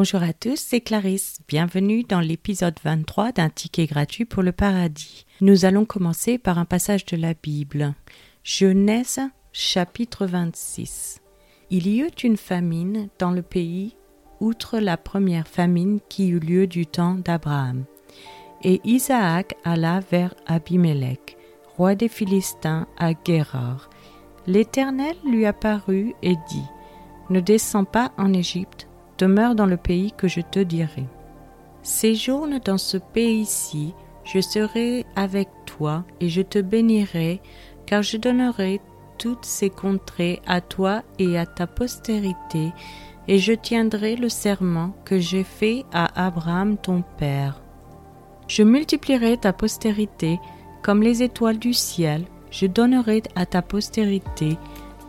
Bonjour à tous, c'est Clarisse. Bienvenue dans l'épisode 23 d'un ticket gratuit pour le paradis. Nous allons commencer par un passage de la Bible. Genèse chapitre 26. Il y eut une famine dans le pays, outre la première famine qui eut lieu du temps d'Abraham. Et Isaac alla vers Abimelech, roi des Philistins, à Guérar. L'Éternel lui apparut et dit Ne descends pas en Égypte demeure dans le pays que je te dirai. Séjourne dans ce pays-ci, je serai avec toi et je te bénirai, car je donnerai toutes ces contrées à toi et à ta postérité, et je tiendrai le serment que j'ai fait à Abraham ton père. Je multiplierai ta postérité comme les étoiles du ciel, je donnerai à ta postérité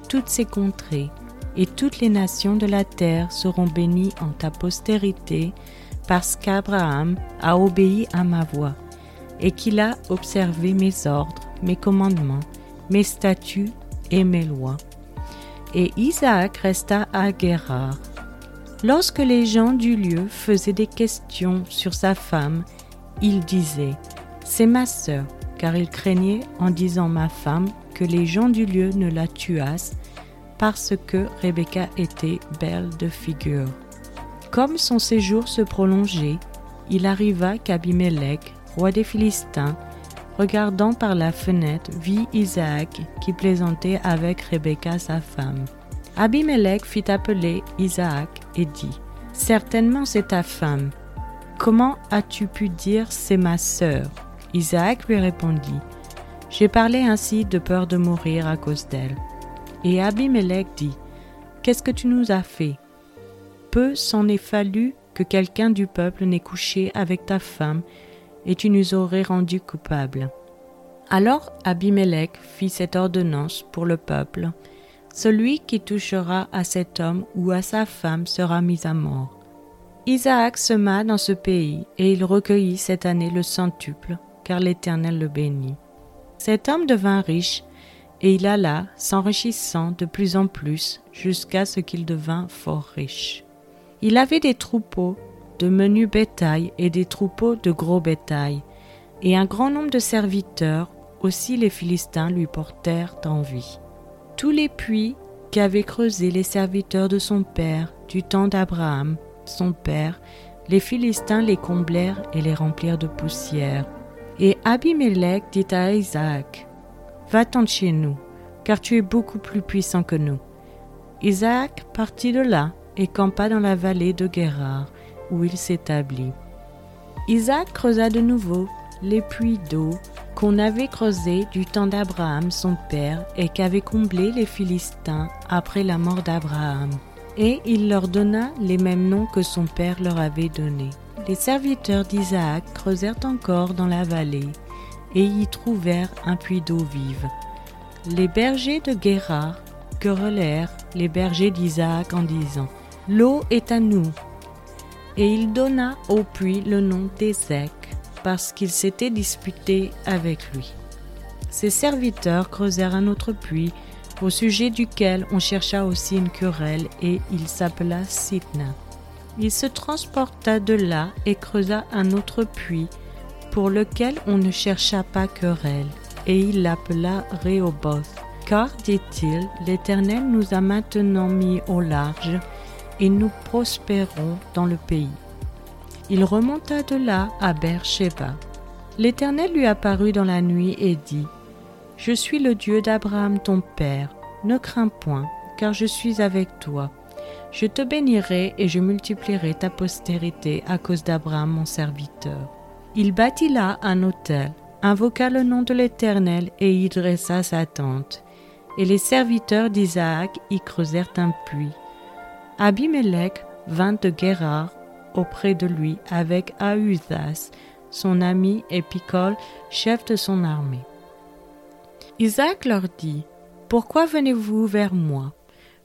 toutes ces contrées, et toutes les nations de la terre seront bénies en ta postérité, parce qu'Abraham a obéi à ma voix, et qu'il a observé mes ordres, mes commandements, mes statuts et mes lois. Et Isaac resta à Guérard. Lorsque les gens du lieu faisaient des questions sur sa femme, il disait C'est ma sœur, car il craignait en disant ma femme que les gens du lieu ne la tuassent parce que Rebecca était belle de figure. Comme son séjour se prolongeait, il arriva qu'Abimelech, roi des Philistins, regardant par la fenêtre, vit Isaac qui plaisantait avec Rebecca sa femme. Abimelech fit appeler Isaac et dit Certainement c'est ta femme. Comment as-tu pu dire c'est ma sœur? Isaac lui répondit J'ai parlé ainsi de peur de mourir à cause d'elle. Et Abimelech dit Qu'est-ce que tu nous as fait? Peu s'en est fallu que quelqu'un du peuple n'ait couché avec ta femme, et tu nous aurais rendus coupables. Alors Abimelech fit cette ordonnance pour le peuple Celui qui touchera à cet homme ou à sa femme sera mis à mort. Isaac sema dans ce pays, et il recueillit cette année le centuple, car l'Éternel le bénit. Cet homme devint riche, et il alla s'enrichissant de plus en plus jusqu'à ce qu'il devint fort riche. Il avait des troupeaux de menu bétail et des troupeaux de gros bétail, et un grand nombre de serviteurs, aussi les Philistins lui portèrent envie. Tous les puits qu'avaient creusés les serviteurs de son père du temps d'Abraham, son père, les Philistins les comblèrent et les remplirent de poussière. Et Abimelech dit à Isaac, Va-t'en chez nous, car tu es beaucoup plus puissant que nous. Isaac partit de là et campa dans la vallée de Guérard, où il s'établit. Isaac creusa de nouveau les puits d'eau qu'on avait creusés du temps d'Abraham son père et qu'avaient comblés les Philistins après la mort d'Abraham. Et il leur donna les mêmes noms que son père leur avait donnés. Les serviteurs d'Isaac creusèrent encore dans la vallée et y trouvèrent un puits d'eau vive. Les bergers de Guérard querellèrent les bergers d'Isaac en disant L'eau est à nous. Et il donna au puits le nom d'Ézec, parce qu'il s'était disputé avec lui. Ses serviteurs creusèrent un autre puits, au sujet duquel on chercha aussi une querelle, et il s'appela Sitna. Il se transporta de là et creusa un autre puits, pour lequel on ne chercha pas querelle, et il l'appela Rehoboth. Car, dit-il, l'Éternel nous a maintenant mis au large, et nous prospérons dans le pays. Il remonta de là à Beersheba. L'Éternel lui apparut dans la nuit et dit Je suis le Dieu d'Abraham ton père, ne crains point, car je suis avec toi. Je te bénirai et je multiplierai ta postérité à cause d'Abraham mon serviteur. Il bâtit là un autel, invoqua le nom de l'Éternel et y dressa sa tente. Et les serviteurs d'Isaac y creusèrent un puits. Abimelech vint de Guérard auprès de lui avec Ahuzas, son ami, et Picol, chef de son armée. Isaac leur dit Pourquoi venez-vous vers moi,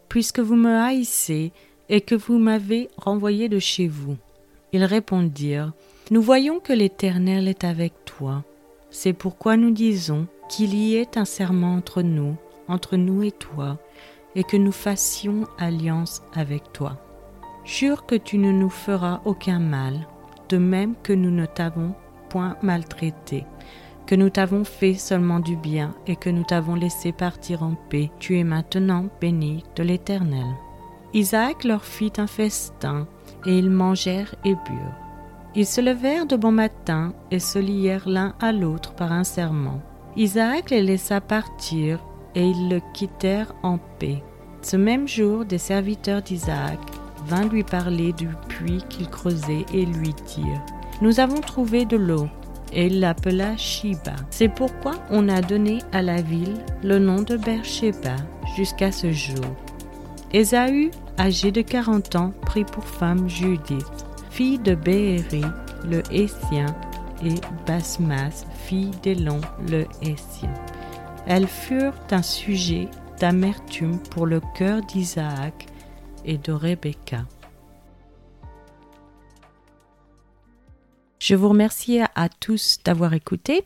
puisque vous me haïssez et que vous m'avez renvoyé de chez vous? Ils répondirent nous voyons que l'Éternel est avec toi. C'est pourquoi nous disons qu'il y ait un serment entre nous, entre nous et toi, et que nous fassions alliance avec toi. Jure que tu ne nous feras aucun mal, de même que nous ne t'avons point maltraité, que nous t'avons fait seulement du bien et que nous t'avons laissé partir en paix. Tu es maintenant béni de l'Éternel. Isaac leur fit un festin, et ils mangèrent et burent. Ils se levèrent de bon matin et se lièrent l'un à l'autre par un serment. Isaac les laissa partir, et ils le quittèrent en paix. Ce même jour, des serviteurs d'Isaac vint lui parler du puits qu'il creusait et lui dire Nous avons trouvé de l'eau. Et il l'appela Shiba. C'est pourquoi on a donné à la ville le nom de Beersheba jusqu'à ce jour. Ésaü, âgé de 40 ans, prit pour femme Judith, fille de Béhéri, le Hessien, et Basmas, fille d'Élon, le Hessien. Elles furent un sujet d'amertume pour le cœur d'Isaac, et de Rebecca. Je vous remercie à tous d'avoir écouté.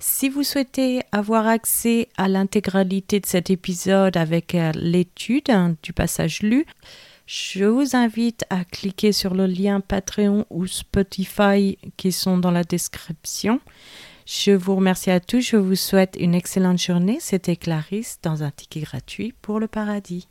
Si vous souhaitez avoir accès à l'intégralité de cet épisode avec euh, l'étude hein, du passage lu, je vous invite à cliquer sur le lien Patreon ou Spotify qui sont dans la description. Je vous remercie à tous. Je vous souhaite une excellente journée. C'était Clarisse dans un ticket gratuit pour le paradis.